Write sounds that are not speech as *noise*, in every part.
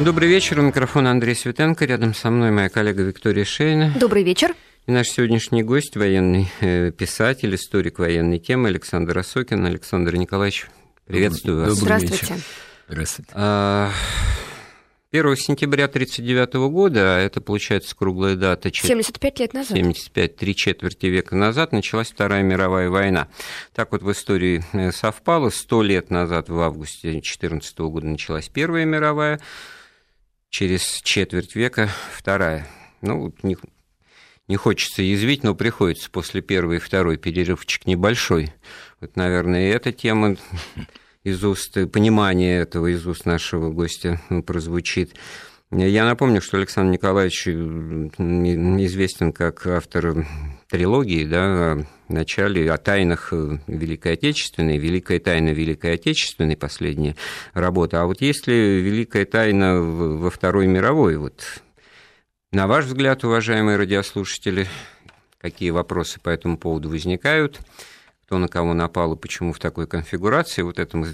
Добрый вечер. У микрофона Андрей Светенко. Рядом со мной моя коллега Виктория Шейна. Добрый вечер. И наш сегодняшний гость, военный э, писатель, историк военной темы Александр Осокин. Александр Николаевич, приветствую вас. Здравствуйте. Вечер. Здравствуйте. 1 а, сентября 1939 года, а это получается круглая дата... 75 лет назад. 75, три четверти века назад началась Вторая мировая война. Так вот в истории э, совпало. Сто лет назад, в августе 2014 года, началась Первая мировая через четверть века вторая. Ну, не, не хочется язвить, но приходится после первой и второй перерывчик небольшой. Вот, наверное, и эта тема из уст, понимание этого из уст нашего гостя ну, прозвучит. Я напомню, что Александр Николаевич известен как автор трилогии, да, начале, о тайнах Великой Отечественной, Великая тайна Великой Отечественной, последняя работа. А вот есть ли Великая тайна во Второй мировой? Вот, на ваш взгляд, уважаемые радиослушатели, какие вопросы по этому поводу возникают? Кто на кого напал и почему в такой конфигурации? Вот это мы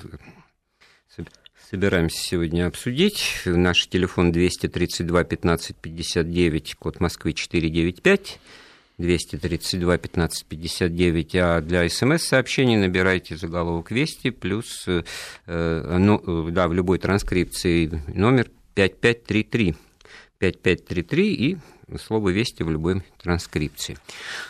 собираемся сегодня обсудить. Наш телефон 232 15 59, код Москвы 495. 232 15 59, а для смс-сообщений набирайте заголовок «Вести» плюс, э, ну, да, в любой транскрипции номер 5533. 5533 и слово «Вести» в любой транскрипции.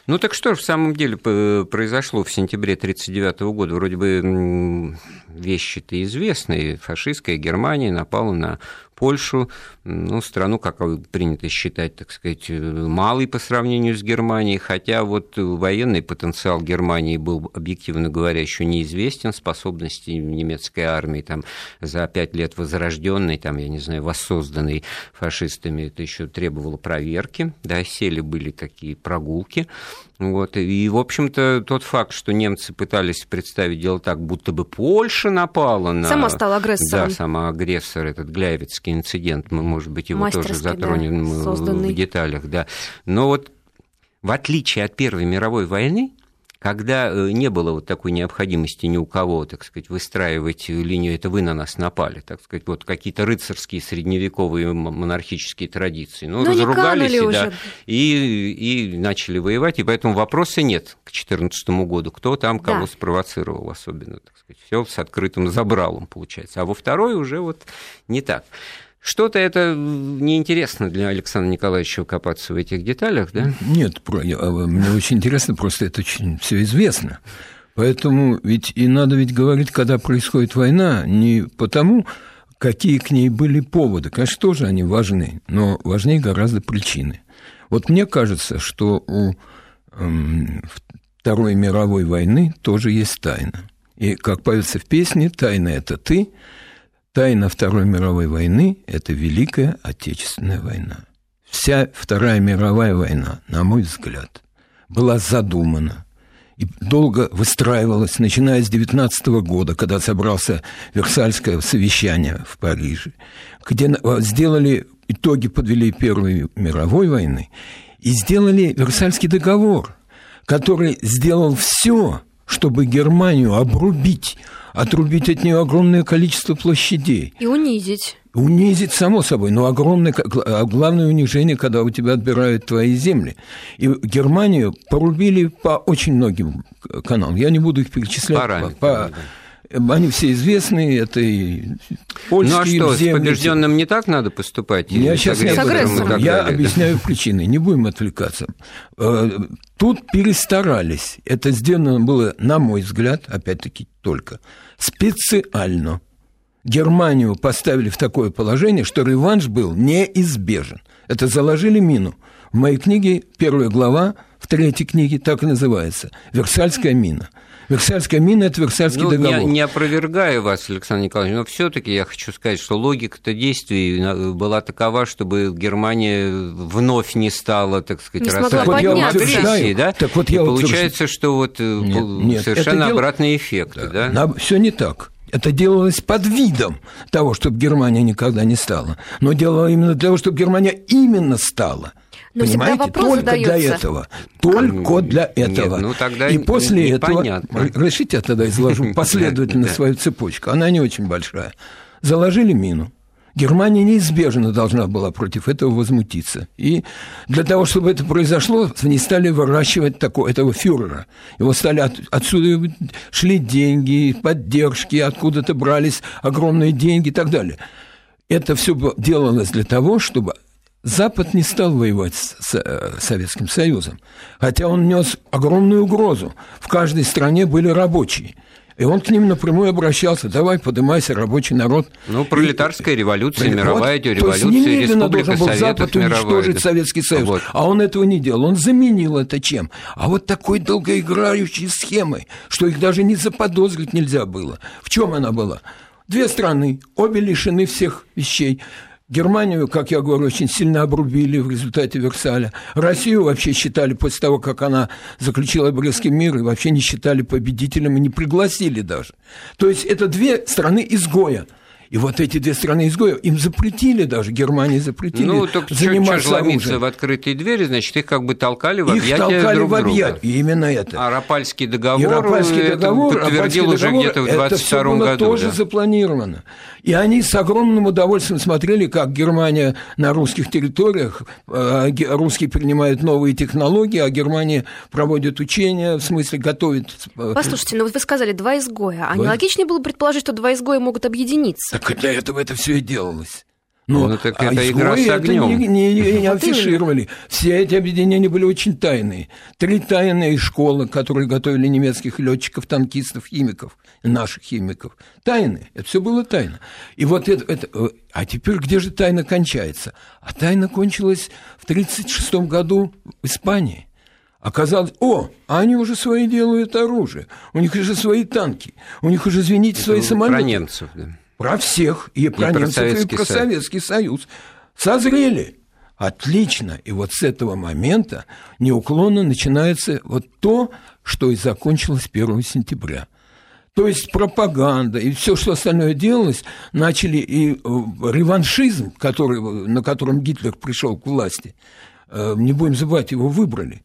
Ну так что же в самом деле произошло в сентябре 1939 года? Вроде бы вещи-то известные. Фашистская Германия напала на Польшу, ну, страну, как принято считать, так сказать, малой по сравнению с Германией, хотя вот военный потенциал Германии был, объективно говоря, еще неизвестен, способности немецкой армии там за пять лет возрожденной, там, я не знаю, воссозданной фашистами, это еще требовало проверки, да, сели были такие прогулки, вот. И, в общем-то, тот факт, что немцы пытались представить дело так, будто бы Польша напала на... Сама стала агрессором. Да, сама агрессор, этот Гляевицкий инцидент, мы, может быть, его тоже затронем да, в деталях. Да. Но вот в отличие от Первой мировой войны, когда э, не было вот такой необходимости ни у кого, так сказать, выстраивать линию, это вы на нас напали, так сказать, вот какие-то рыцарские средневековые монархические традиции. Ну, Но разругались и, да, и, и начали воевать, и поэтому вопроса нет к 2014 году, кто там кого да. спровоцировал особенно, так сказать, все с открытым забралом получается. А во второй уже вот не так. Что-то это неинтересно для Александра Николаевича копаться в этих деталях, да? Нет, а, мне очень интересно, просто это очень все известно. Поэтому ведь и надо ведь говорить, когда происходит война, не потому, какие к ней были поводы. Конечно, тоже они важны, но важнее гораздо причины. Вот мне кажется, что у эм, Второй мировой войны тоже есть тайна. И, как поется в песне, тайна – это ты, Тайна Второй мировой войны – это Великая Отечественная война. Вся Вторая мировая война, на мой взгляд, была задумана и долго выстраивалась, начиная с 19 года, когда собрался Версальское совещание в Париже, где сделали итоги, подвели Первой мировой войны и сделали Версальский договор, который сделал все, чтобы Германию обрубить отрубить от нее огромное количество площадей. И унизить. Унизить, само собой, но огромное, а главное унижение, когда у тебя отбирают твои земли. И Германию порубили по очень многим каналам. Я не буду их перечислять. Параметры, по, по, они все известны, это и польские Ну а что, земли, с побежденным не так надо поступать? Я сейчас не агрессором. Я объясняю причины, не будем отвлекаться. Э, тут перестарались. Это сделано было, на мой взгляд, опять-таки только специально. Германию поставили в такое положение, что реванш был неизбежен. Это заложили мину. В моей книге первая глава, в третьей книге так и называется «Версальская мина». Версальская мина – это Версальский ну, договор. Не, не опровергаю вас, Александр Николаевич, но все таки я хочу сказать, что логика-то действий была такова, чтобы Германия вновь не стала, так сказать, рассадником агрессии, да? Так вот я И получается, что вот э, нет, нет, совершенно обратный дело... эффект, да? да? Все не так. Это делалось под видом того, чтобы Германия никогда не стала. Но делалось именно для того, чтобы Германия именно стала – но Понимаете? Только задается. для этого. Только для этого. Нет, ну, тогда И после этого... Разрешите я тогда изложу *laughs* последовательно свою цепочку. Она не очень большая. Заложили мину. Германия неизбежно должна была против этого возмутиться. И для того, чтобы это произошло, они стали выращивать такого, этого фюрера. Его стали от, отсюда шли деньги, поддержки, откуда-то брались огромные деньги и так далее. Это все делалось для того, чтобы Запад не стал воевать с э, Советским Союзом, хотя он нес огромную угрозу. В каждой стране были рабочие – и он к ним напрямую обращался, давай, поднимайся, рабочий народ. Ну, пролетарская и, революция, Пролет... мировая вот, революция, то есть Республика должен был Запад уничтожить да. Советский Союз. Вот. А он этого не делал. Он заменил это чем? А вот такой долгоиграющей схемой, что их даже не заподозрить нельзя было. В чем она была? Две страны, обе лишены всех вещей. Германию, как я говорю, очень сильно обрубили в результате Версаля. Россию вообще считали после того, как она заключила Брестский мир, и вообще не считали победителем и не пригласили даже. То есть это две страны изгоя – и вот эти две страны изгоев, им запретили даже, Германии запретили ну, так заниматься оружием. в открытые двери, значит, их как бы толкали в объятия Их толкали друг в объятия, именно это. А Рапальский договор, Рапальский договор подтвердил уже где-то в 22 это все было году. тоже да. запланировано. И они с огромным удовольствием смотрели, как Германия на русских территориях, э, русские принимают новые технологии, а Германия проводит учения, в смысле готовит... Э, Послушайте, ну вот вы сказали два изгоя, а не логичнее было предположить, что два изгоя могут объединиться? Так для этого это все и делалось. Ну, ну так а это игра с огнем. Это не, не, не *laughs* афишировали. Все эти объединения были очень тайные. Три тайные школы, которые готовили немецких летчиков, танкистов, химиков, наших химиков. Тайны. Это все было тайно. И вот это, это... А теперь где же тайна кончается? А тайна кончилась в 1936 году в Испании. Оказалось, о, они уже свои делают оружие, у них уже свои танки, у них уже, извините, свои самолеты. Про немцев, да. Про всех, и про и немцев, про и про Советский Союз. Созрели. Отлично. И вот с этого момента неуклонно начинается вот то, что и закончилось 1 сентября. То есть пропаганда и все, что остальное делалось, начали и э, реваншизм, который, на котором Гитлер пришел к власти, э, не будем забывать, его выбрали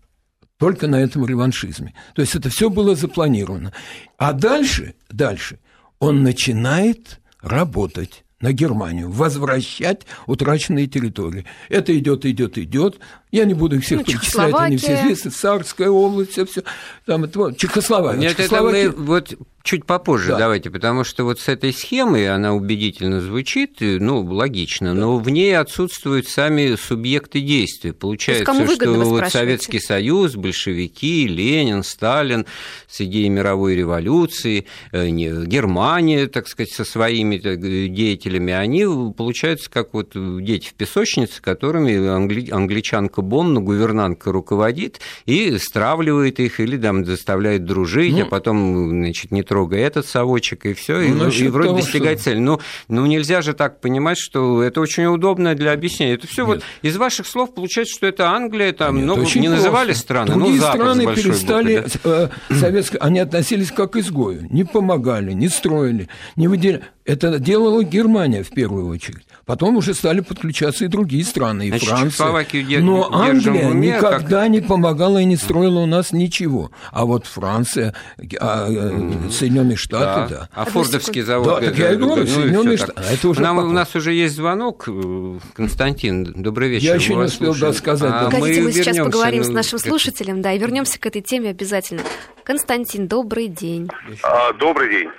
только на этом реваншизме. То есть это все было запланировано. А дальше, дальше он начинает работать на Германию, возвращать утраченные территории. Это идет, идет, идет. Я не буду их всех ну, перечислять, они все известны. Царская область, все, все. Там, это, Чехословакия. Нет, Чехословакия... это мы вот чуть попозже да. давайте, потому что вот с этой схемой она убедительно звучит, ну, логично, да. но в ней отсутствуют сами субъекты действия. Получается, что вот Советский Союз, большевики, Ленин, Сталин с идеей мировой революции, э, Германия, так сказать, со своими деятелями, они, получаются как вот дети в песочнице, которыми англи... англичанка Бонна, гувернантка руководит и стравливает их или там заставляет дружить, ну, а потом, значит, не трогай этот совочек, и все, ну, и, и вроде того, достигать что... цели. Ну, ну, нельзя же так понимать, что это очень удобно для объяснения. Это все вот из ваших слов получается, что это Англия, там, Нет, ну, не называли страны, Другие ну, Запад страны перестали, буквы, да? э, советско... они относились как к изгою, не помогали, не строили, не выделяли. Это делала Германия в первую очередь. Потом уже стали подключаться и другие страны, и Значит, Франция. Но Англия уме, никогда как... не помогала и не строила у нас ничего. А вот Франция, а, mm-hmm. Соединенные Штаты, да. да. А Фордовский завод. Да, так я и говорю, ну, Соединенные Штаты. Это уже Нам, у нас уже есть звонок. Э, Константин, добрый вечер. Я еще не успел да, сказать. А Погодите, мы, мы сейчас поговорим с нашим слушателем, да, и вернемся к этой теме обязательно. Константин, добрый день. А, добрый день.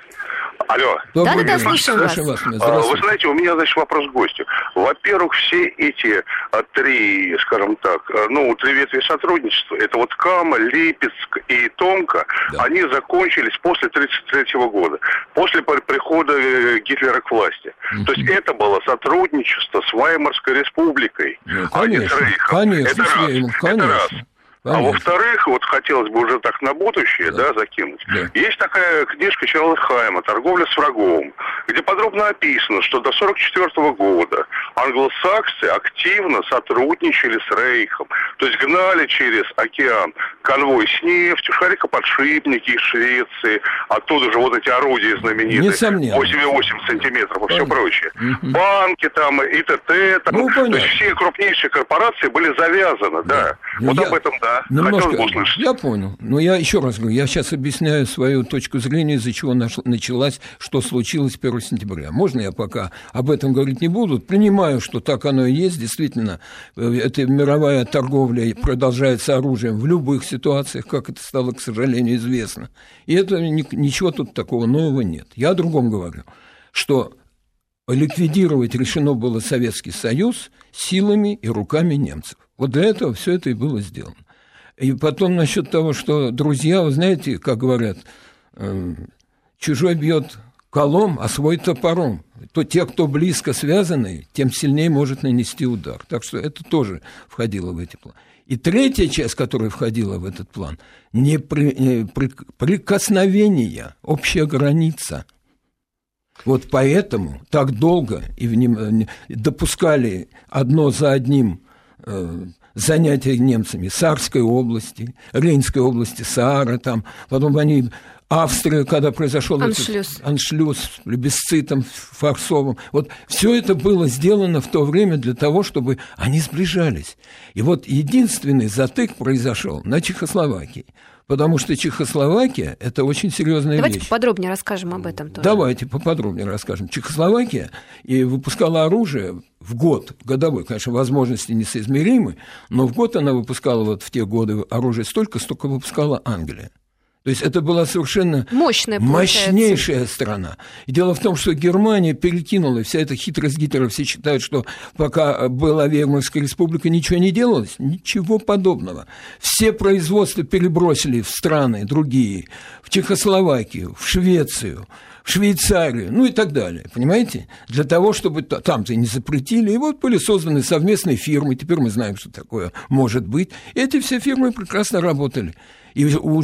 Алло. Да, да, да, слушаем вас. вас. А, вы знаете, у меня, значит, вопрос к гостю. Во-первых, все эти а, три, скажем так, а, ну, три ветви сотрудничества, это вот Кама, Липецк и Томка, да. они закончились после 1933 года, после прихода э, Гитлера к власти. Mm-hmm. То есть это было сотрудничество с Ваймарской республикой, ну, конечно, а не с Конечно, это раз. конечно. Это раз. А во-вторых, вот хотелось бы уже так на будущее, да, да закинуть. Да. Есть такая книжка Чарльза Хайма «Торговля с врагом», где подробно описано, что до 1944 года англосаксы активно сотрудничали с Рейхом. То есть гнали через океан конвой с нефтью, шарикоподшипники из Швеции, оттуда же вот эти орудия знаменитые. Несомненно. 8,8 сантиметров и все прочее. Угу. Банки там, ИТТ, там, ну, то есть все крупнейшие корпорации были завязаны, да. да. Ну, вот я... об этом, да. Немножко... Хотелось бы услышать. Я понял. Но я еще раз говорю, я сейчас объясняю свою точку зрения, из-за чего началась, что случилось 1 сентября. Можно я пока об этом говорить не буду? Принимаю, что так оно и есть. Действительно, э, эта мировая торговля продолжается оружием в любых ситуациях, как это стало, к сожалению, известно. И это ничего тут такого нового нет. Я о другом говорю, что ликвидировать решено было Советский Союз силами и руками немцев. Вот для этого все это и было сделано. И потом насчет того, что друзья, вы знаете, как говорят, эм, чужой бьет колом, а свой топором. То те, кто близко связаны, тем сильнее может нанести удар. Так что это тоже входило в эти планы. И третья часть, которая входила в этот план, не при, не при, прикосновение, общая граница. Вот поэтому так долго и вним, допускали одно за одним э, занятия немцами Сарской области, Рейнской области, Саара, там, потом они Австрия, когда произошел аншлюз, этот, аншлюз с плебисцитом форсовым. Вот все это было сделано в то время для того, чтобы они сближались. И вот единственный затык произошел на Чехословакии. Потому что Чехословакия – это очень серьезная Давайте вещь. Давайте поподробнее расскажем об этом тоже. Давайте поподробнее расскажем. Чехословакия и выпускала оружие в год, годовой, конечно, возможности несоизмеримы, но в год она выпускала вот в те годы оружие столько, столько выпускала Англия. То есть это была совершенно Мощная, мощнейшая страна. И дело в том, что Германия перекинула, вся эта хитрость Гитлера, все считают, что пока была Веймарская республика, ничего не делалось. Ничего подобного. Все производства перебросили в страны другие, в Чехословакию, в Швецию, в Швейцарию, ну и так далее, понимаете? Для того, чтобы там-то не запретили. И вот были созданы совместные фирмы, теперь мы знаем, что такое может быть. И эти все фирмы прекрасно работали. И у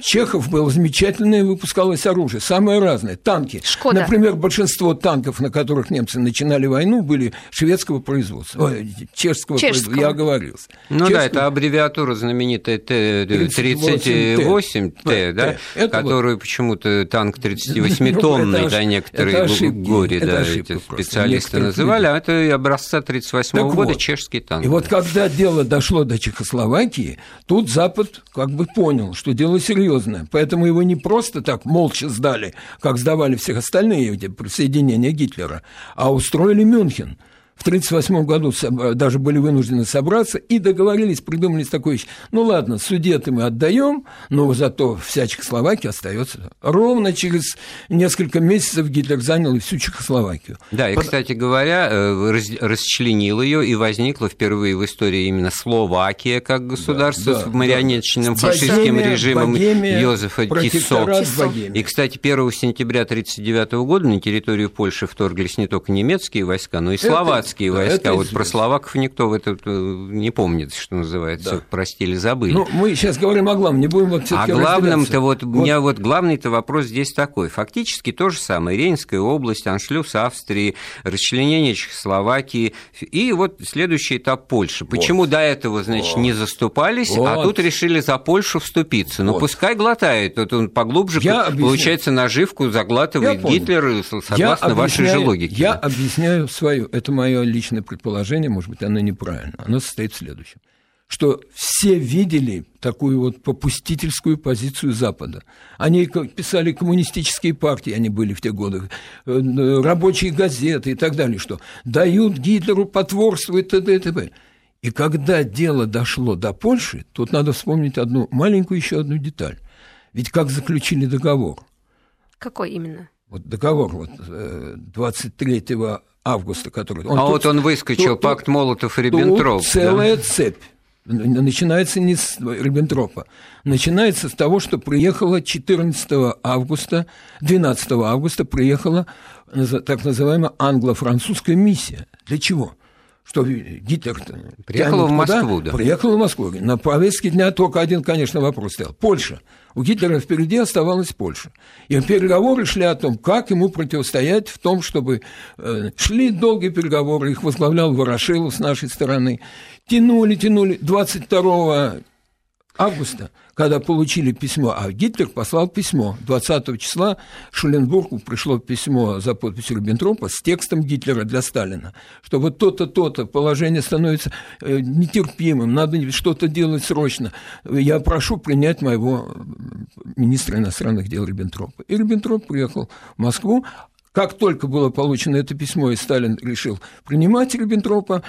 Чехов было замечательное, выпускалось оружие, самое разное. Танки. Шкода. Например, большинство танков, на которых немцы начинали войну, были шведского производства, ой, чешского, чешского. производства. Я оговорился. Ну Чешского... да, это аббревиатура знаменитая Т-38Т, да, это которую вот... почему-то танк 38-тонный, *laughs* ну, да, некоторые горе, да, эти специалисты называли, а это образца 38 -го года чешский танк. И вот когда дело дошло до Чехословакии, тут Запад как бы понял, понял, что дело серьезное. Поэтому его не просто так молча сдали, как сдавали всех остальные присоединения Гитлера, а устроили Мюнхен – в 1938 году даже были вынуждены собраться и договорились, придумали такую вещь. Ну ладно, судеты мы отдаем, но зато вся Чехословакия остается. Ровно через несколько месяцев Гитлер занял всю Чехословакию. Да, и, Под... кстати говоря, э, расчленил ее, и возникла впервые в истории именно Словакия как государство да, с марионеточным да. фашистским Богемия, режимом Богемия, Йозефа Тисо. И, кстати, 1 сентября 1939 года на территорию Польши вторглись не только немецкие войска, но и словацкие словацкие войска. Это вот про словаков никто в это э, не помнит, что называется. Да. Простили, забыли. Ну, мы сейчас говорим о главном, не будем вот А главным-то вот, вот, у меня вот главный-то вопрос здесь такой. Фактически то же самое. Рейнская область, аншлюз Австрии, расчленение Чехословакии и вот следующий этап Польши. Почему вот. до этого, значит, вот. не заступались, а вот. а тут решили за Польшу вступиться? Ну, вот. пускай глотает, вот он поглубже, я получается, наживку заглатывает Гитлер, согласно я вашей же логике. Я объясняю свою, это мое мое личное предположение, может быть, оно неправильно, оно состоит в следующем что все видели такую вот попустительскую позицию Запада. Они писали коммунистические партии, они были в те годы, э, рабочие газеты и так далее, что дают Гитлеру потворствовать, т.д. и т.п. И когда дело дошло до Польши, тут надо вспомнить одну маленькую еще одну деталь. Ведь как заключили договор? Какой именно? Вот договор вот, 23 э, августа, который... Он а тут, вот он выскочил, тут, пакт Молотов и Риббентроп. целая да? цепь. Начинается не с Риббентропа. Начинается с того, что приехала 14 августа, 12 августа приехала так называемая англо-французская миссия. Для чего? Что Гитлер приехал в Москву, да? Приехал в Москву. На повестке дня только один, конечно, вопрос стоял. Польша. У Гитлера впереди оставалась Польша. И переговоры шли о том, как ему противостоять в том, чтобы э, шли долгие переговоры, их возглавлял Ворошилов с нашей стороны. Тянули, тянули. 22 августа, когда получили письмо, а Гитлер послал письмо 20 числа Шуленбургу пришло письмо за подписью Риббентропа с текстом Гитлера для Сталина, что вот то-то, то-то положение становится э, нетерпимым, надо что-то делать срочно. Я прошу принять моего министра иностранных дел Риббентропа. И Риббентроп приехал в Москву, как только было получено это письмо, и Сталин решил принимать Риббентропа,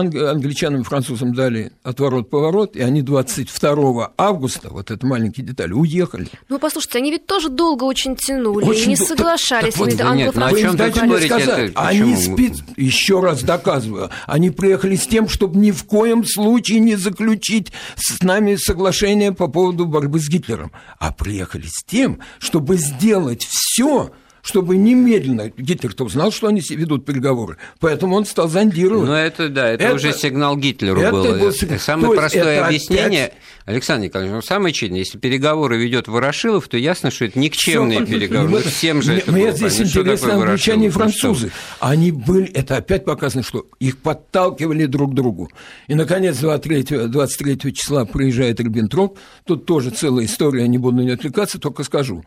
англичанам и французам дали отворот-поворот, и они 22 августа, вот это маленькие детали, уехали. Ну, послушайте, они ведь тоже долго очень тянули, очень не дол... соглашались. Так, так вот, нет, о чем дайте мне сказать, это, они спец... еще раз доказываю, они приехали с тем, чтобы ни в коем случае не заключить с нами соглашение по поводу борьбы с Гитлером, а приехали с тем, чтобы сделать все, чтобы немедленно Гитлер-то узнал, что они ведут переговоры, поэтому он стал зондировать. Ну, это да, это, это уже сигнал Гитлеру это был. был сигнал. Самое То простое объяснение, опять... Александр Николаевич, ну, самое честное, если переговоры ведет Ворошилов, то ясно, что это никчемные Всё, переговоры. Мы, всем же это Мне здесь интересно англичане и французы. Они были, это опять показано, что их подталкивали друг к другу. И, наконец, 23, 23 числа приезжает Риббентроп, тут тоже целая история, не буду не отвлекаться, только скажу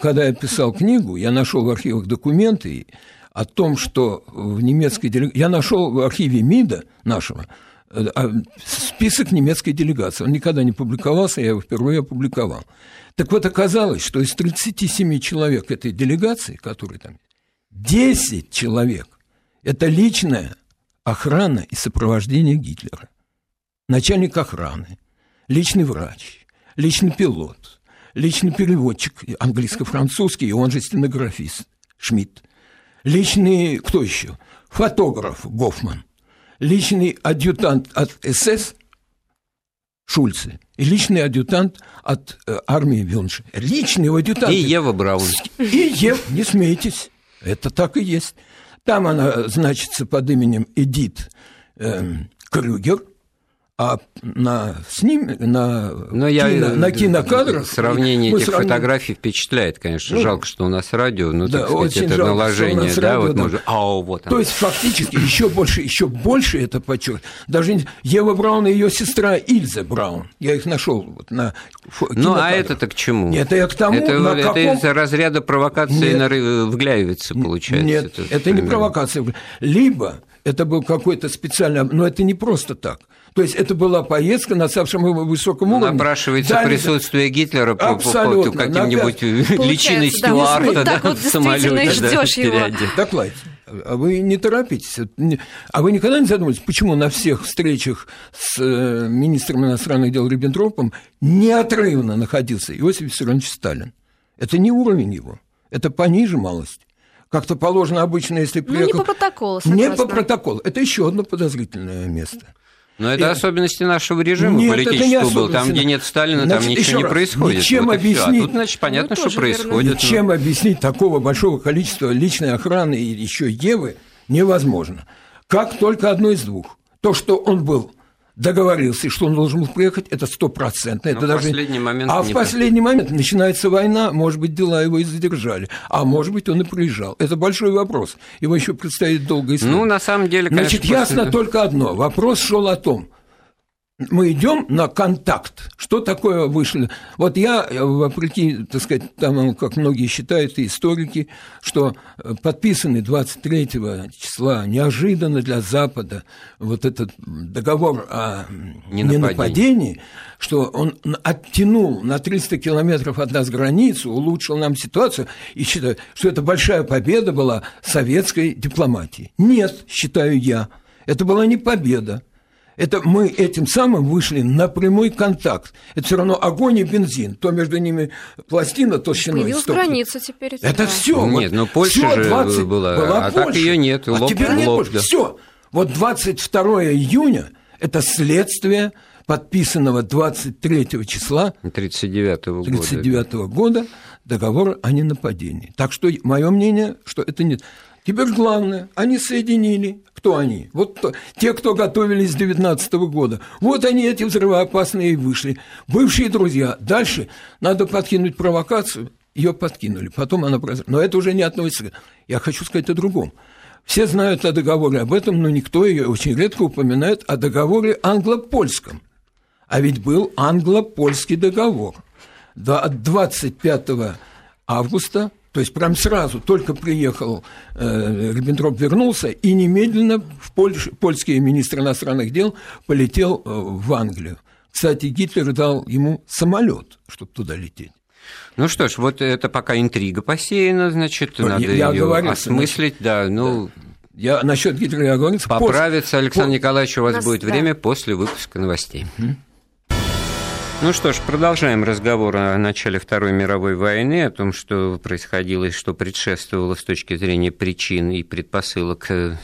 когда я писал книгу, я нашел в архивах документы о том, что в немецкой делегации... Я нашел в архиве МИДа нашего э, а, список немецкой делегации. Он никогда не публиковался, я его впервые опубликовал. Так вот, оказалось, что из 37 человек этой делегации, которые там, 10 человек – это личная охрана и сопровождение Гитлера. Начальник охраны, личный врач, личный пилот – личный переводчик английско-французский, и он же стенографист Шмидт. Личный, кто еще? Фотограф Гофман. Личный адъютант от СС Шульце и личный адъютант от э, армии Вюнши. Личный адъютант. И Ева Браун. И Ева, не смейтесь, это так и есть. Там она значится под именем Эдит э, Крюгер, а на сним, на, Но я, кино, на кинокадрах... Сравнение этих сравним... фотографий впечатляет, конечно. Ну, жалко, что у нас радио, но, да, так сказать, это жалко, наложение, да, радио, вот да. Может... А, вот То есть, фактически, еще больше, еще больше это подчеркивает. Даже Ева Браун и ее сестра Ильза Браун. Я их нашел вот на Ну, а это-то к чему? Это я к тому, это, на это каком... из разряда провокации нет, в Гляевице, получается. Нет, это, это не провокация. Либо это был какой-то специальный... Но это не просто так. То есть это была поездка на самом высоком уровне. Напрашивается Дали... присутствие Гитлера по, по, по каким-нибудь личиной Стюарта да, да, в самолете. Да, его. Докладите. А вы не торопитесь. А вы никогда не задумывались, почему на всех встречах с э, министром иностранных дел Риббентропом неотрывно находился Иосиф Виссарионович Сталин? Это не уровень его. Это пониже малость как-то положено обычно, если приехал... Ну, не по протоколу, согласна. Не по протоколу. Это еще одно подозрительное место. Но это и... особенности нашего режима нет, политического был. Там, где нет Сталина, значит, там ничего не раз, происходит. Ничем вот объяснить... А тут, значит, понятно, ну, что происходит. Но... объяснить такого большого количества личной охраны и еще Евы невозможно. Как только одно из двух. То, что он был договорился, что он должен был приехать, это стопроцентно. Это даже... последний момент а в последний момент начинается война, может быть, дела его и задержали, а может быть, он и приезжал. Это большой вопрос. Его еще предстоит долго искать. Ну, на самом деле, конечно, Значит, ясно после... только одно. Вопрос шел о том – мы идем на контакт. Что такое вышли? Вот я, вопреки, так сказать, там, как многие считают, и историки, что подписанный 23 числа неожиданно для Запада вот этот договор о ненападении, что он оттянул на 300 километров от нас границу, улучшил нам ситуацию, и считаю, что это большая победа была советской дипломатии. Нет, считаю я, это была не победа, это мы этим самым вышли на прямой контакт. Это все равно огонь и бензин. То между ними пластина толщиной. Появилась граница теперь. Это да. все. Нет, вот, но Польша же 20, была, была а Польша. так ее нет. А лоб, теперь нет лоб, Польши. Да. Все. Вот 22 июня – это следствие подписанного 23 числа 1939 года, 39 года договора о ненападении. Так что мое мнение, что это не... Теперь главное, они соединили. Кто они? Вот то, те, кто готовились с 19 года. Вот они, эти взрывоопасные, и вышли. Бывшие друзья. Дальше надо подкинуть провокацию. Ее подкинули. Потом она произошла. Но это уже не относится. Я хочу сказать о другом. Все знают о договоре об этом, но никто ее очень редко упоминает о договоре англо-польском. А ведь был англо-польский договор. До 25 августа то есть прям сразу, только приехал э, Риббентроп, вернулся, и немедленно в Польш, польский министр иностранных дел полетел э, в Англию. Кстати, Гитлер дал ему самолет, чтобы туда лететь. Ну что ж, вот это пока интрига посеяна, значит, я, надо я ее осмыслить, значит, да, ну... Да. Я насчет Гитлера я говорил. Поправиться, Александр по... Николаевич, у вас, нас, будет да. время после выпуска новостей. Ну что ж, продолжаем разговор о начале Второй мировой войны, о том, что происходило и что предшествовало с точки зрения причин и предпосылок к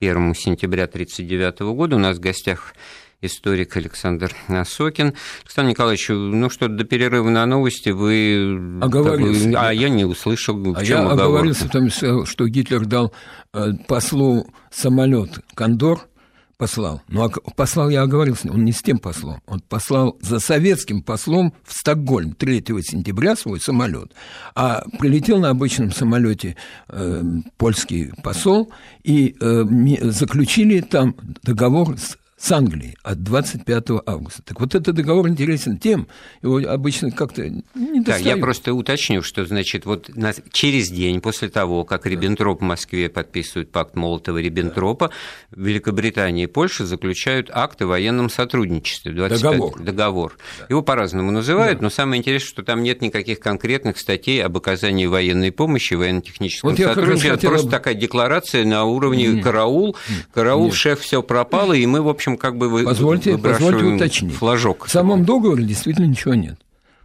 1 сентября 1939 года. У нас в гостях историк Александр Сокин. Александр Николаевич, ну что, до перерыва на новости вы... Оговорился. А я не услышал, в а чем я оговорился, потому что Гитлер дал э, послу самолет «Кондор», послал. Ну, а послал я оговорился, он не с тем послом. Он послал за советским послом в Стокгольм 3 сентября свой самолет. А прилетел на обычном самолете э, польский посол, и э, заключили там договор с с Англией от 25 августа. Так вот этот договор интересен тем, его обычно как-то не Да, я просто уточню, что значит вот через день после того, как Риббентроп в Москве подписывает пакт Молотова-Риббентропа, да. Великобритания и Польша заключают акт о военном сотрудничестве. 25... Договор. Договор. Да. Его по-разному называют, да. но самое интересное, что там нет никаких конкретных статей об оказании военной помощи, военно-техническом вот сотрудничестве. Это просто такая декларация на уровне Нет. караул. Караул, Нет. шеф, все пропало, и мы, в общем, общем, как бы вы позвольте, позвольте уточнить. Флажок. В самом договоре действительно ничего нет.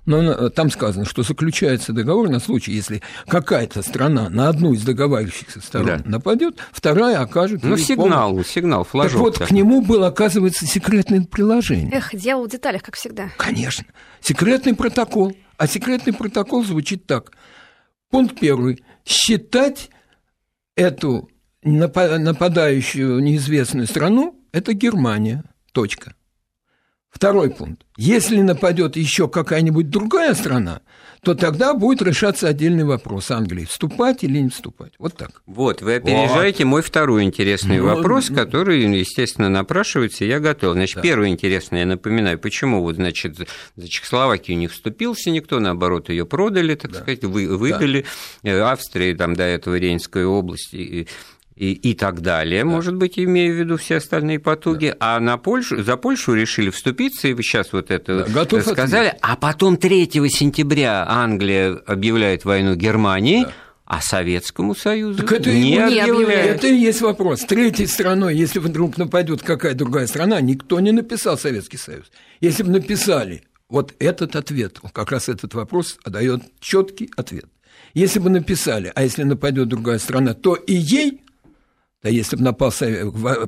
Но там сказано, что заключается договор на случай, если какая-то страна на одну из договаривающихся сторон да. нападет, вторая окажет. Ну, сигнал, помощь. сигнал, флажок. Так вот, так. к нему было, оказывается, секретное приложение. Эх, дьявол в деталях, как всегда. Конечно. Секретный протокол. А секретный протокол звучит так. Пункт первый. Считать эту нападающую неизвестную страну это Германия. Точка. Второй пункт. Если нападет еще какая-нибудь другая страна, то тогда будет решаться отдельный вопрос Англии, вступать или не вступать. Вот так. Вот, вы опережаете вот. мой второй интересный ну, вопрос, ну, который, естественно, напрашивается, я готов. Значит, да. первый интересный, я напоминаю, почему вот, значит, за Чехословакию не вступился никто, наоборот, ее продали, так да. сказать, вы, выдали. Да. Австрии, там, до этого Рейнской области, и, и так далее, да. может быть, имея в виду все остальные потуги. Да. А на Польшу, за Польшу решили вступиться, и вы сейчас вот это да, сказали. Ответить. А потом 3 сентября Англия объявляет войну Германии. Да. А Советскому Союзу так это не, не объявляет. Это и есть вопрос. Третьей страной, если вдруг нападет какая другая страна, никто не написал Советский Союз. Если бы написали, вот этот ответ, как раз этот вопрос дает четкий ответ. Если бы написали, а если нападет другая страна, то и ей да, если бы напал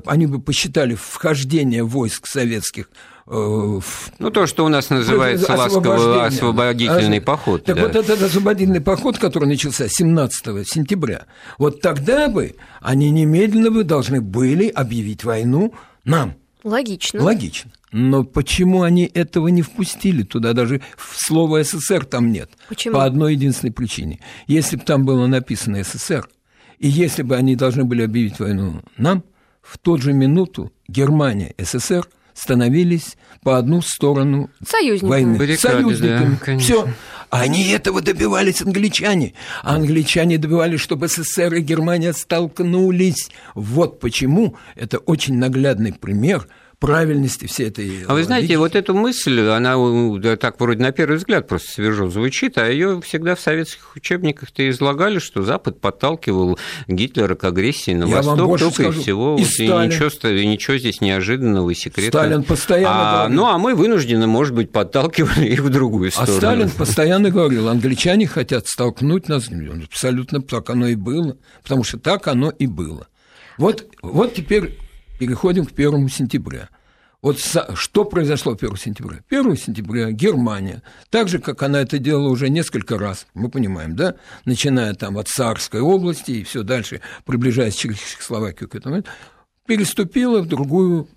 они бы посчитали вхождение войск советских э, в... Ну, то, что у нас называется ласково освободительный поход. Так да. вот этот освободительный поход, который начался 17 сентября, вот тогда бы они немедленно бы должны были объявить войну нам. Логично. Логично. Но почему они этого не впустили туда? Даже слова СССР там нет. Почему? По одной единственной причине. Если бы там было написано СССР, и если бы они должны были объявить войну нам, в ту же минуту Германия, СССР становились по одну сторону Союзниками. войны. Баррикады, Союзниками. Да, Все. Они этого добивались, англичане. А англичане добивались, чтобы СССР и Германия столкнулись. Вот почему это очень наглядный пример – правильности всей этой... А вы знаете, вот эту мысль, она так вроде на первый взгляд просто свежо звучит, а ее всегда в советских учебниках-то излагали, что Запад подталкивал Гитлера к агрессии на Я Восток только скажу. и всего. И, вот, и, ничего, и ничего здесь неожиданного и секретного. Сталин постоянно а, говорил. Ну, а мы вынуждены, может быть, подталкивали их в другую а сторону. А Сталин *laughs* постоянно говорил, англичане хотят столкнуть нас, абсолютно так оно и было, потому что так оно и было. Вот, вот теперь Переходим к 1 сентября. Вот что произошло 1 сентября? 1 сентября Германия, так же, как она это делала уже несколько раз, мы понимаем, да, начиная там от Царской области и все дальше, приближаясь через Чехословакию к этому, переступила в другую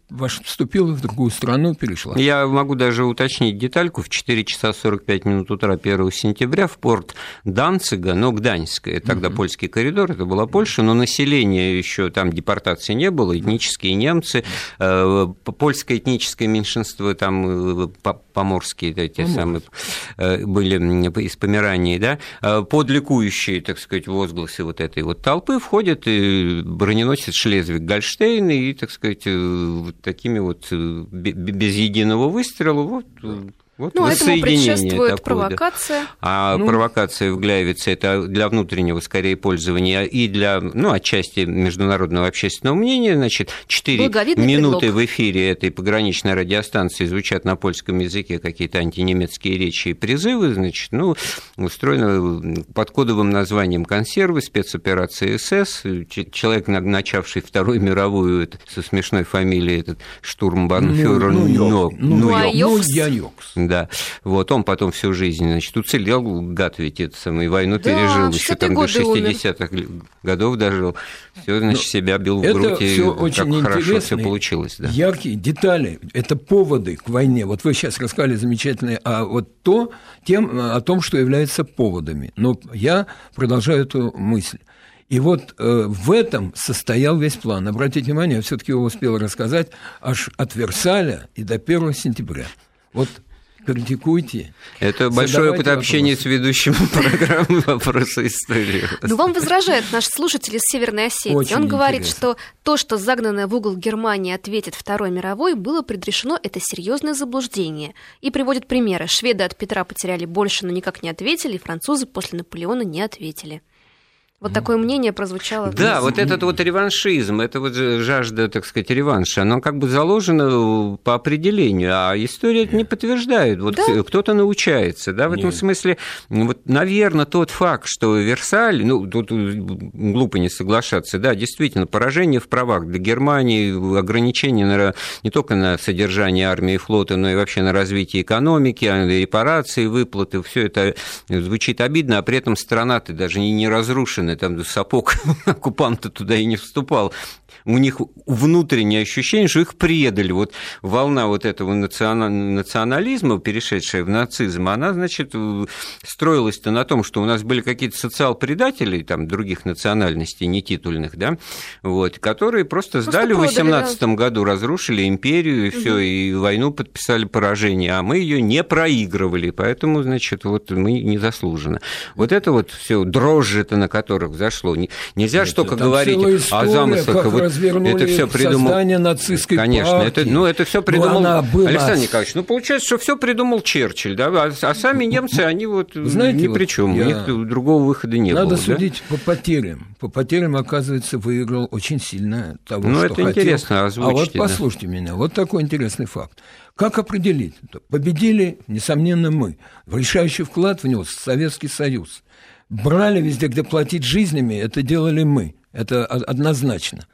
вступила в другую страну, перешла. Я могу даже уточнить детальку. В 4 часа 45 минут утра 1 сентября в порт Данцига, но Гданьская, тогда угу. польский коридор, это была Польша, но население еще там депортации не было, этнические немцы, э, польское этническое меньшинство, там э, поморские эти Поморские. самые э, были из Померании, да, под ликующие, так сказать, возгласы вот этой вот толпы входит и броненосец Шлезвиг-Гольштейн и, так сказать, такими вот э, без единого выстрела, вот вот ну, этому предшествует такое, провокация. Да. А ну, провокация в Гляевице – это для внутреннего, скорее, пользования и для, ну, отчасти международного общественного мнения. Значит, 4 минуты предлог. в эфире этой пограничной радиостанции звучат на польском языке какие-то антинемецкие речи и призывы. Значит, ну, устроено под кодовым названием «Консервы», спецоперация СС. Человек, начавший Вторую мировую, со смешной фамилией, этот штурмбанфюрер ну, ну, ну, ну, ну, ну, да. Вот он потом всю жизнь, значит, уцелел, гад ведь эту самую войну да, пережил, еще там до 60-х годов дожил. Все, значит, ну, себя бил в грудь, и очень как хорошо все получилось. Да. Яркие детали, это поводы к войне. Вот вы сейчас рассказали замечательные, а вот то, тем, о том, что является поводами. Но я продолжаю эту мысль. И вот э, в этом состоял весь план. Обратите внимание, я все-таки его успел рассказать аж от Версаля и до 1 сентября. Вот критикуйте. Это большой опыт общения с ведущим *laughs* программы «Вопросы истории». Ну, вам возражает наш слушатель из Северной Осетии. Очень Он говорит, что то, что загнанное в угол Германии ответит Второй мировой, было предрешено, это серьезное заблуждение. И приводит примеры. Шведы от Петра потеряли больше, но никак не ответили, и французы после Наполеона не ответили. Вот такое мнение прозвучало. Да, вот этот вот реваншизм, это вот жажда, так сказать, реванша, оно как бы заложено по определению, а история это не подтверждает. Вот да? кто-то научается, да, в этом Нет. смысле, вот, наверное, тот факт, что Версаль, ну, тут глупо не соглашаться, да, действительно, поражение в правах для Германии, ограничения на, не только на содержание армии и флота, но и вообще на развитие экономики, а, репарации, выплаты, все это звучит обидно, а при этом страна-то даже не, не разрушена там сапог *laughs* оккупанта туда и не вступал у них внутреннее ощущение, что их предали. Вот волна вот этого национализма, перешедшая в нацизм, она, значит, строилась-то на том, что у нас были какие-то социал-предатели, там, других национальностей, не титульных, да, вот, которые просто сдали просто в 18 году, разрушили империю, и все, угу. и войну подписали поражение, а мы ее не проигрывали, поэтому, значит, вот мы незаслуженно. Вот это вот все дрожжи-то, на которых зашло. Нельзя что только говорить о замыслах. Вот развернули это все придумал... создание нацистской Конечно, партии. это, ну, это все придумал была... Александр Николаевич. Ну, получается, что все придумал Черчилль, да, а, а сами немцы, они вот Знаете, ни при чем, я... у них другого выхода не Надо было. Надо судить да? по потерям. По потерям, оказывается, выиграл очень сильно того, ну, что это хотел. интересно, озвучьте. А вот послушайте да. меня, вот такой интересный факт. Как определить? Победили, несомненно, мы. Решающий вклад внес Советский Союз. Брали везде, где платить жизнями, это делали мы. Это однозначно.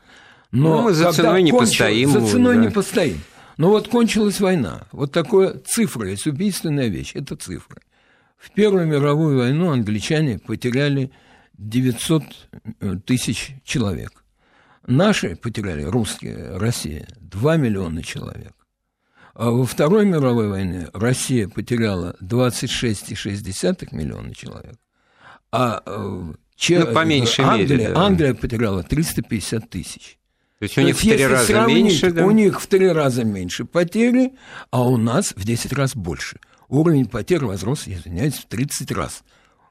Но ну, мы за ценой не кончил, постоим. За ценой да. не постоим. Но вот кончилась война. Вот такая цифра, есть убийственная вещь. Это цифры. В Первую мировую войну англичане потеряли 900 э, тысяч человек. Наши потеряли, русские, Россия, 2 миллиона человек. А во Второй мировой войне Россия потеряла 26,6 миллиона человек. А э, ну, по меньшей Англия, мере, да. Англия потеряла 350 тысяч. То есть у них в три раза меньше, да? У них в три раза меньше потери, а у нас в 10 раз больше. Уровень потерь возрос, извиняюсь, в 30 раз.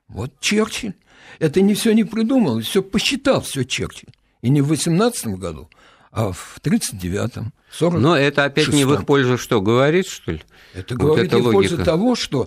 Вот Черчилль. Это не все не придумал, все посчитал, все Черчилль. И не в 18 году, а в 39-м, 40 Но это опять не в их пользу что, говорит, что ли? Это вот говорит это в пользу того, что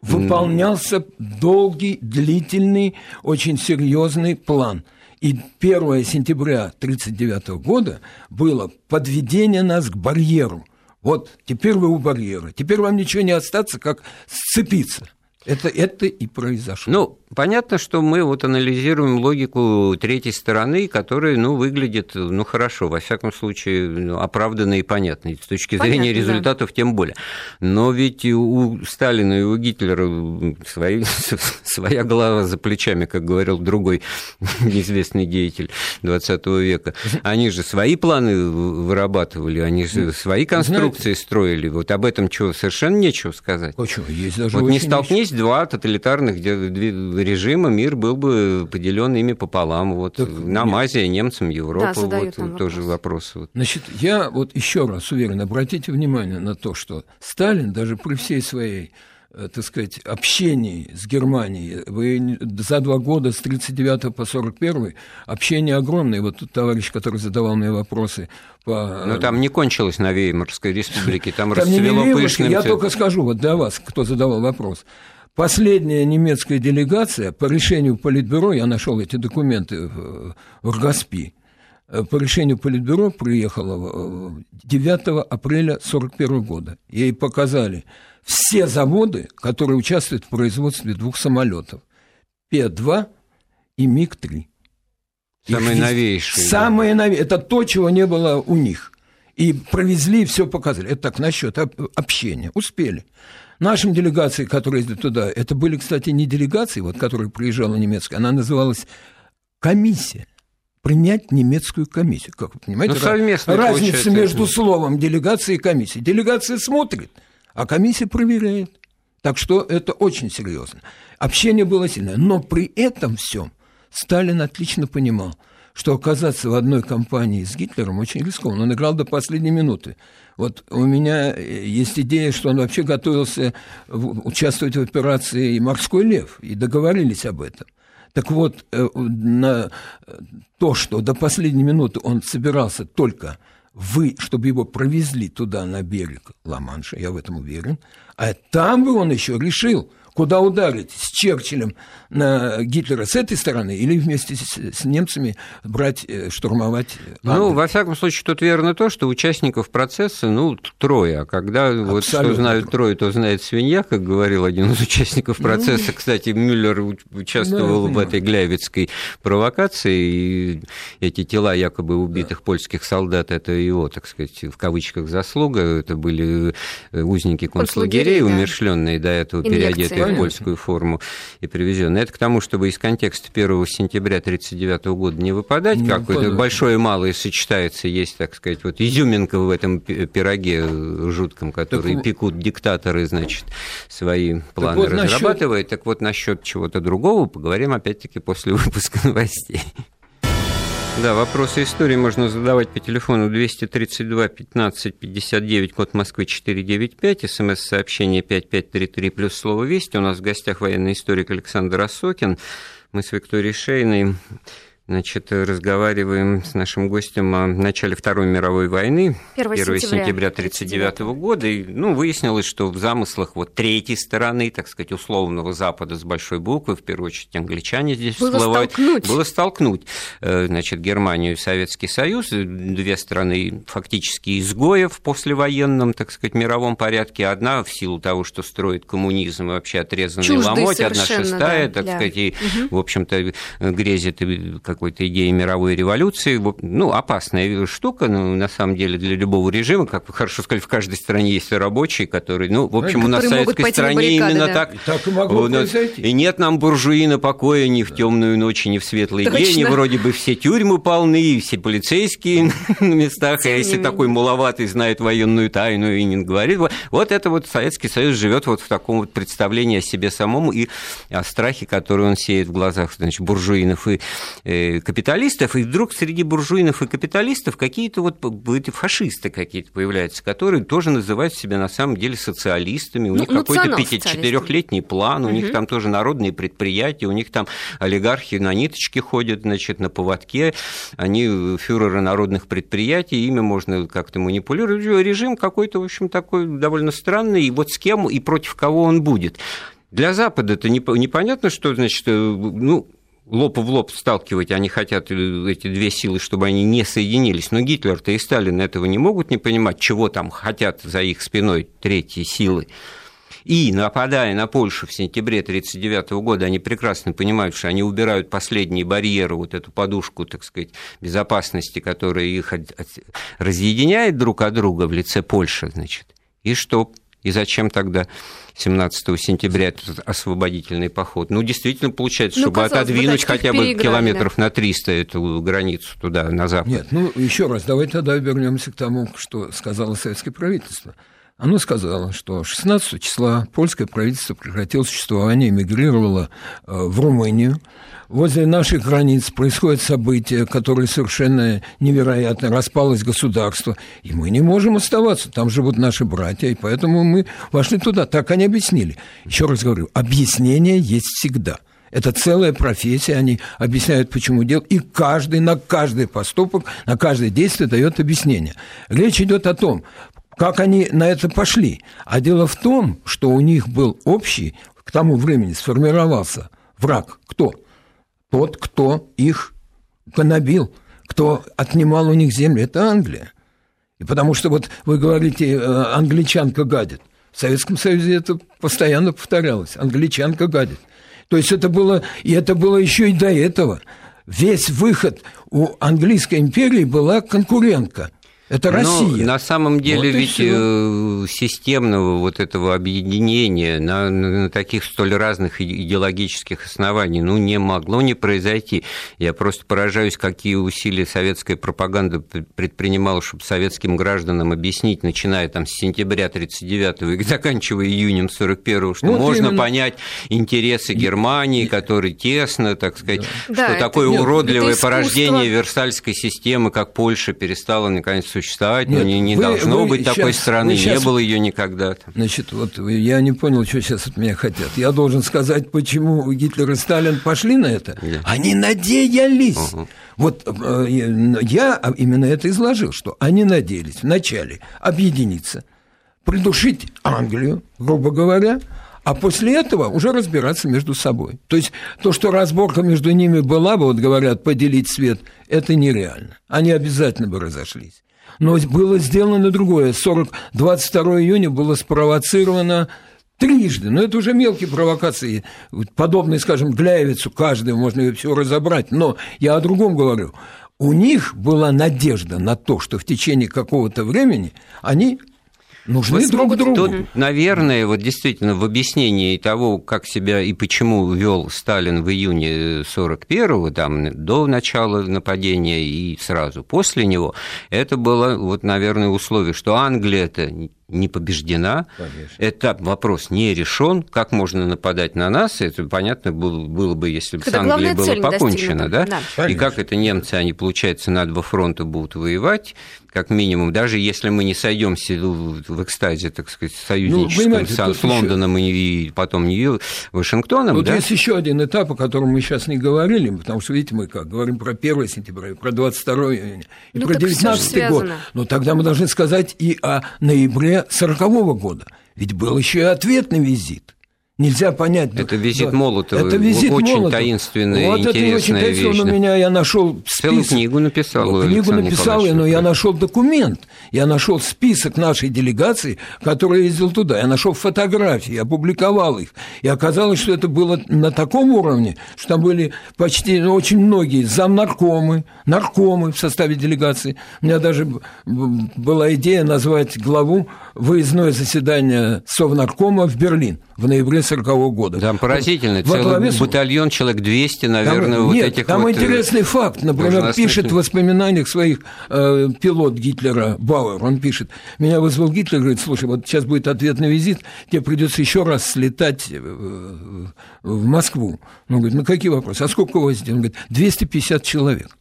выполнялся долгий, длительный, очень серьезный план – и 1 сентября 1939 года было подведение нас к барьеру. Вот теперь вы у барьера. Теперь вам ничего не остаться, как сцепиться. Это, это и произошло. Ну, понятно, что мы вот анализируем логику третьей стороны, которая, ну, выглядит, ну, хорошо, во всяком случае, ну, оправданно и понятно. С точки понятно, зрения результатов да. тем более. Но ведь у Сталина и у Гитлера свои, *laughs* своя голова за плечами, как говорил другой *laughs* известный деятель 20 века. Они же свои планы вырабатывали, они же свои конструкции Знаете, строили. Вот об этом что, совершенно нечего сказать. Почему? Есть даже вот не столкнись два тоталитарных режима, мир был бы поделен ими пополам. Вот так, нам нет. Азия, немцам Европа. Да, вот, вот тоже вопрос. Вот. Значит, я вот еще раз уверен, обратите внимание на то, что Сталин даже при всей своей э, так сказать, общении с Германией. Вы за два года, с 39 по 41 общение огромное. Вот тут товарищ, который задавал мне вопросы по... Ну, там не кончилось на Веймарской республике, там, там расцвело пышным... Я только скажу, вот для вас, кто задавал вопрос. Последняя немецкая делегация по решению Политбюро, я нашел эти документы в, в РГАСПИ, э, по решению Политбюро приехала 9 апреля 1941 года. Ей показали все заводы, которые участвуют в производстве двух самолетов. П-2 и МиГ-3. Самые Их новейшие. Самые да. новейшие. Это то, чего не было у них. И провезли, все показали. Это так насчет общения. Успели. Нашим делегации, которые туда, это были, кстати, не делегации, вот, которые приезжала немецкая, она называлась комиссия принять немецкую комиссию. Как вы понимаете, ну, совместно разница между словом делегация и комиссия. Делегация смотрит, а комиссия проверяет. Так что это очень серьезно. Общение было сильное. Но при этом всем Сталин отлично понимал, что оказаться в одной компании с Гитлером очень рискованно. Он играл до последней минуты. Вот у меня э, есть идея, что он вообще готовился участвовать в операции «Морской лев», и договорились об этом. Так вот, э, на то, что до последней минуты он собирался только вы, чтобы его провезли туда, на берег Ла-Манша, я в этом уверен, а там бы он еще решил – куда ударить? С Черчиллем на Гитлера с этой стороны или вместе с, с немцами брать, э, штурмовать Англию? Ну, во всяком случае, тут верно то, что участников процесса, ну, трое. А когда Абсолютно вот что знают трое, то знает свинья, как говорил один из участников ну, процесса. Ну, Кстати, Мюллер участвовал да, в этой глявицкой провокации, и эти тела якобы убитых да. польских солдат, это его, так сказать, в кавычках заслуга. Это были э, узники концлагерей, да. умершленные до этого, переодетые Понятно. польскую форму и привезенные. Это к тому, чтобы из контекста 1 сентября 1939 года не выпадать, не как выпадать. большое и малое сочетается, есть, так сказать, вот изюминка в этом пироге жутком, который так, пекут диктаторы, значит, свои планы так вот разрабатывают. Насчет... Так вот, насчет чего-то другого поговорим опять-таки после выпуска *laughs* новостей. Да, вопросы истории можно задавать по телефону 232 15 59, код Москвы 495, смс-сообщение 5533 плюс слово «Вести». У нас в гостях военный историк Александр Осокин. Мы с Викторией Шейной Значит, разговариваем с нашим гостем о начале Второй мировой войны, 1 сентября 1939 года. И, ну, выяснилось, что в замыслах вот третьей стороны, так сказать, условного Запада с большой буквы, в первую очередь англичане здесь было всплывают, столкнуть. было столкнуть э, значит, Германию и Советский Союз, две страны фактически изгоев в послевоенном, так сказать, мировом порядке. Одна в силу того, что строит коммунизм и вообще отрезанный Чуждый ломоть, одна шестая, да, так для... сказать, и, угу. в общем-то, грезит как какой-то идеей мировой революции. Ну, опасная штука, ну, на самом деле, для любого режима. Как вы хорошо сказали, в каждой стране есть рабочие, которые, ну, в общем, у нас в советской стране именно да. так. И так и могло произойти. И нет нам буржуина покоя ни в темную ночь, ни в светлый Точно. день. И вроде бы все тюрьмы полны, и все полицейские *laughs* на местах. А если такой маловатый знает военную тайну и не говорит, вот это вот Советский Союз живет вот в таком вот представлении о себе самом и о страхе, который он сеет в глазах значит, буржуинов и э, капиталистов, и вдруг среди буржуинов и капиталистов какие-то вот эти фашисты какие-то появляются, которые тоже называют себя на самом деле социалистами, у ну, них какой-то четырехлетний план, у угу. них там тоже народные предприятия, у них там олигархи на ниточке ходят, значит, на поводке, они фюреры народных предприятий, ими можно как-то манипулировать. Режим какой-то, в общем, такой довольно странный, и вот с кем и против кого он будет. Для Запада это непонятно, что, значит, э, ну, лоб в лоб сталкивать, они хотят э, эти две силы, чтобы они не соединились. Но Гитлер-то и Сталин этого не могут не понимать, чего там хотят за их спиной третьи силы. И, нападая на Польшу в сентябре 1939 года, они прекрасно понимают, что они убирают последние барьеры, вот эту подушку, так сказать, безопасности, которая их разъединяет друг от друга в лице Польши, значит. И что? И зачем тогда 17 сентября этот освободительный поход? Ну, действительно, получается, ну, чтобы отодвинуть бы, да, хотя бы километров на 300 эту границу туда, на запад. Нет, ну, еще раз, давайте тогда вернемся к тому, что сказало советское правительство. Оно сказало, что 16 числа польское правительство прекратило существование, эмигрировало э, в Румынию. Возле наших границ происходят события, которые совершенно невероятно. Распалось государство, и мы не можем оставаться. Там живут наши братья, и поэтому мы вошли туда. Так они объяснили. Еще раз говорю, объяснение есть всегда – это целая профессия, они объясняют, почему делают, и каждый на каждый поступок, на каждое действие дает объяснение. Речь идет о том, как они на это пошли? А дело в том, что у них был общий, к тому времени сформировался враг. Кто? Тот, кто их гнобил, кто отнимал у них земли. Это Англия. И потому что вот вы говорите, э, англичанка гадит. В Советском Союзе это постоянно повторялось. Англичанка гадит. То есть это было, и это было еще и до этого. Весь выход у английской империи была конкурентка – это Россия. Но на самом деле вот ведь все. Э, системного вот этого объединения на, на таких столь разных идеологических оснований ну, не могло не произойти. Я просто поражаюсь, какие усилия советская пропаганда предпринимала, чтобы советским гражданам объяснить, начиная там с сентября 1939 и заканчивая июнем 1941, что вот можно именно. понять интересы Германии, которые тесно, так сказать, да. что да, такое это, уродливое это порождение Версальской системы, как Польша, перестала наконец существовать, Нет, но не, не вы, должно вы быть сейчас, такой страны, сейчас, не было ее никогда. Значит, вот я не понял, что сейчас от меня хотят. Я должен сказать, почему Гитлер и Сталин пошли на это. Да. Они надеялись. Угу. Вот э, я именно это изложил, что они надеялись вначале объединиться, придушить Англию, грубо говоря, а после этого уже разбираться между собой. То есть то, что разборка между ними была бы, вот говорят, поделить свет, это нереально. Они обязательно бы разошлись. Но было сделано другое. 40, 22 июня было спровоцировано трижды. Но это уже мелкие провокации, подобные, скажем, Гляевицу, каждый, можно ее все разобрать. Но я о другом говорю. У них была надежда на то, что в течение какого-то времени они нужны друг другу. Тут, наверное, вот действительно в объяснении того, как себя и почему вел Сталин в июне 41-го, там, до начала нападения и сразу после него, это было, вот, наверное, условие, что Англия это не побеждена. Конечно. Этап вопрос не решен. Как можно нападать на нас? Это понятно было, было бы, если бы с Англией было покончено, да? да? И как это немцы, они, получается, на два фронта будут воевать как минимум, даже если мы не сойдемся в экстазе, так сказать, союзничеством ну, с, с Лондоном еще... и потом Нью Вашингтоном. Вот да? есть еще один этап, о котором мы сейчас не говорили, потому что, видите, мы как говорим про 1 сентября, про 22 июня и ну, про 19 год. Но тогда мы должны сказать и о ноябре 40 -го года. Ведь был еще и ответный визит – Нельзя понять. Это визит да. Молотова. Это визит очень Молотова. таинственная, вот интересная это очень вещь. Он у меня, я нашел список. Целую книгу написал. Ну, книгу написал, но я нашел документ. Я нашел список нашей делегации, которая ездил туда. Я нашел фотографии, опубликовал их. И оказалось, что это было на таком уровне, что там были почти ну, очень многие замнаркомы, наркомы в составе делегации. У меня даже была идея назвать главу выездное заседание Совнаркома в Берлин в ноябре 40 года. Там поразительно, Во целый батальон, человек 200, наверное, там, вот нет, этих там вот... Э, интересный факт. Например, пишет в воспоминаниях своих э, пилот Гитлера Бауэр, он пишет, меня вызвал Гитлер, говорит, слушай, вот сейчас будет ответный визит, тебе придется еще раз слетать в, в Москву. Он говорит, ну какие вопросы? А сколько у вас здесь? Он говорит, 250 человек.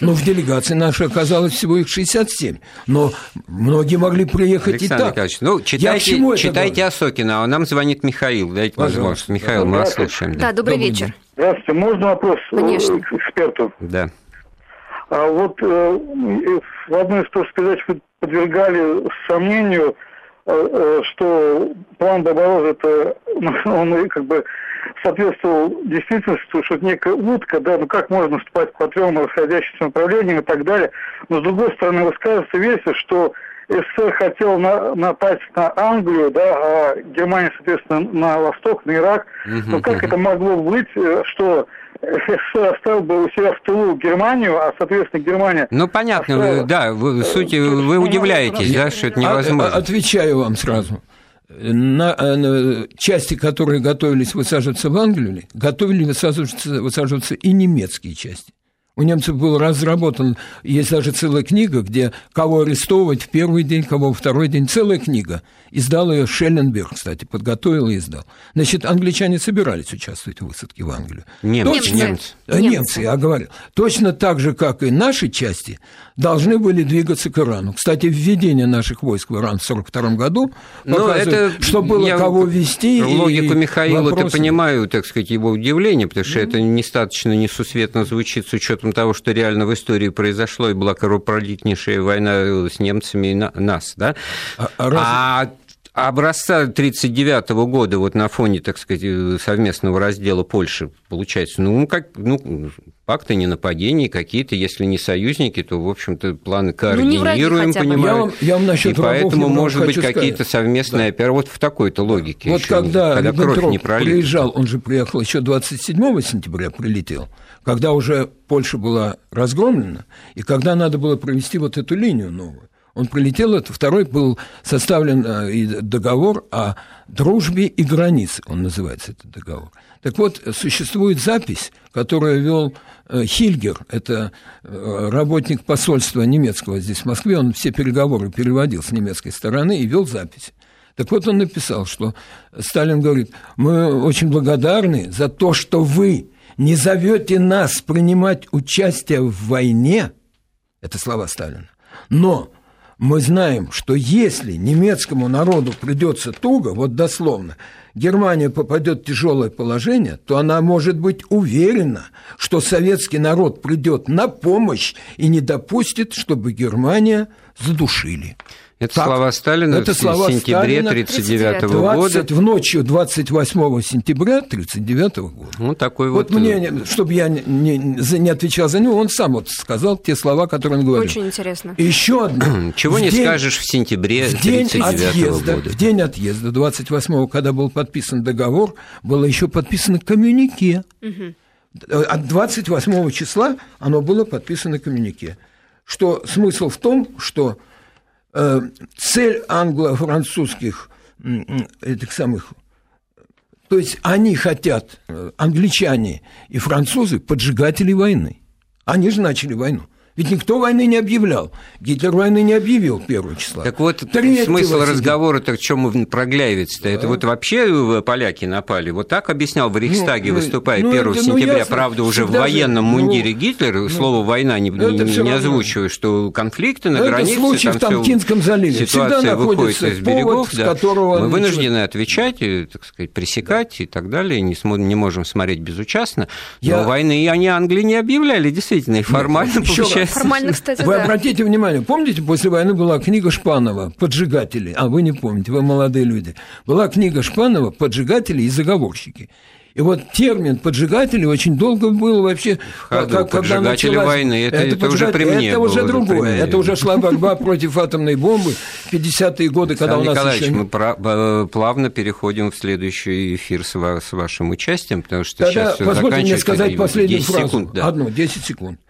Ну, в делегации нашей оказалось всего их 67. Но многие могли приехать Александр и так. Николаевич, ну, читайте, читайте Осокина, а нам звонит Михаил. Дайте возможность. Михаил, мы вас слушаем. Да, добрый, добрый вечер. Здравствуйте. Можно вопрос Конечно. к эксперту? Да. А вот э, в одной из тоже передач вы подвергали сомнению, э, э, что план Барбароза это *laughs* он как бы соответствовал действительности, что это некая утка, да, ну как можно вступать по трем расходящимся направлениям и так далее. Но с другой стороны высказывается версия, что СССР хотел на, напасть на Англию, да, а Германия, соответственно, на восток, на Ирак. Но как это могло быть, э, что СССР оставил бы у себя в тылу Германию, а, соответственно, Германия... Ну, понятно, оставила... да, в сути, вы удивляетесь, да, что это невозможно. Отвечаю вам сразу на, э, на части, которые готовились высаживаться в Англию, готовили высаживаться, высаживаться и немецкие части. У немцев был разработан, есть даже целая книга, где кого арестовывать в первый день, кого во второй день, целая книга. Издал ее Шелленберг, кстати, подготовил и издал. Значит, англичане собирались участвовать в высадке в Англию. Немцы. Точно, немцы. Немцы, немцы, я говорю. Точно так же, как и наши части, должны были двигаться к Ирану. Кстати, введение наших войск в Иран в 1942 году Но ну, это, что было я кого вести. Логику Михаила-то понимаю, так сказать, его удивление, потому что mm-hmm. это недостаточно несусветно звучит с учетом того, что реально в истории произошло, и была кровопролитнейшая война с немцами и на, нас, да? А, а, а образца 1939 года вот на фоне, так сказать, совместного раздела Польши, получается, ну, как, ну, пакты ненападений какие-то, если не союзники, то, в общем-то, планы ну, координируем, ну, понимаю. Я вам, я вам насчет и поэтому, может быть, какие-то совместные да. операции, вот в такой-то логике. Вот еще, когда, когда кровь не приезжал, он же приехал еще 27 сентября, прилетел, когда уже Польша была разгромлена, и когда надо было провести вот эту линию новую. Он прилетел, это второй был составлен э, договор о дружбе и границе, он называется этот договор. Так вот, существует запись, которую вел э, Хильгер, это э, работник посольства немецкого здесь, в Москве, он все переговоры переводил с немецкой стороны и вел запись. Так вот он написал, что Сталин говорит, мы очень благодарны за то, что вы не зовете нас принимать участие в войне, это слова Сталина, но мы знаем, что если немецкому народу придется туго, вот дословно, Германия попадет в тяжелое положение, то она может быть уверена, что советский народ придет на помощь и не допустит, чтобы Германия задушили. Это так, слова Сталина это в слова сентябре 1939 года. В ночью 28 сентября 1939 года. Ну, такой вот... Вот мне, э, чтобы я не, не, не отвечал за него, он сам вот сказал те слова, которые он говорил. Очень интересно. Еще одно. Чего не день, скажешь в сентябре 1939 года. В день отъезда, 28-го, когда был подписан договор, было еще подписано коммюнике. Угу. От 28 числа оно было подписано коммюнике. Что смысл в том, что цель англо-французских этих самых то есть они хотят, э, англичане и французы, поджигатели войны. Они же начали войну. Ведь никто войны не объявлял. Гитлер войны не объявил первого числа. Так вот, смысл разговора-то, в чем проглявится-то? Это вот вообще поляки напали. Вот так объяснял в Рейхстаге, ну, выступая ну, 1 это, ну, сентября, ну, ясно, правда, уже в военном же, мундире ну, Гитлер, ну, слово «война» не, не, не озвучивая, что конфликты на это границе... случай там в Тамкинском заливе. Ситуация выходит из берегов. Повод, да. которого Мы вынуждены отвечать, так сказать, пресекать и так далее. Не, см- не можем смотреть безучастно. Я... Но войны они Англии не объявляли, действительно, и формально получается Формально, кстати, Вы да. обратите внимание, помните, после войны была книга Шпанова «Поджигатели», а вы не помните, вы молодые люди. Была книга Шпанова «Поджигатели и заговорщики». И вот термин поджигатели очень долго был вообще... Ходу, как, когда началась... войны, это, это, это уже при мне Это было, уже другое, это уже шла борьба против атомной бомбы в 50-е годы, когда у нас еще... мы плавно переходим в следующий эфир с вашим участием, потому что Тогда сейчас позвольте мне сказать последнюю фразу, секунд, да. одну, 10 секунд.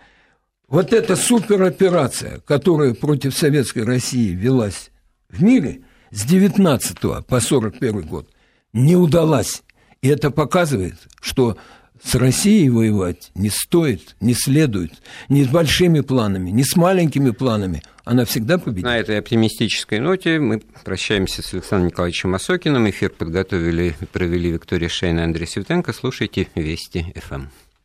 Вот эта супероперация, которая против Советской России велась в мире с 19 по 41 год, не удалась. И это показывает, что с Россией воевать не стоит, не следует, ни с большими планами, ни с маленькими планами. Она всегда победит. На этой оптимистической ноте мы прощаемся с Александром Николаевичем Осокиным. Эфир подготовили и провели Виктория Шейна и Андрей Светенко. Слушайте Вести ФМ.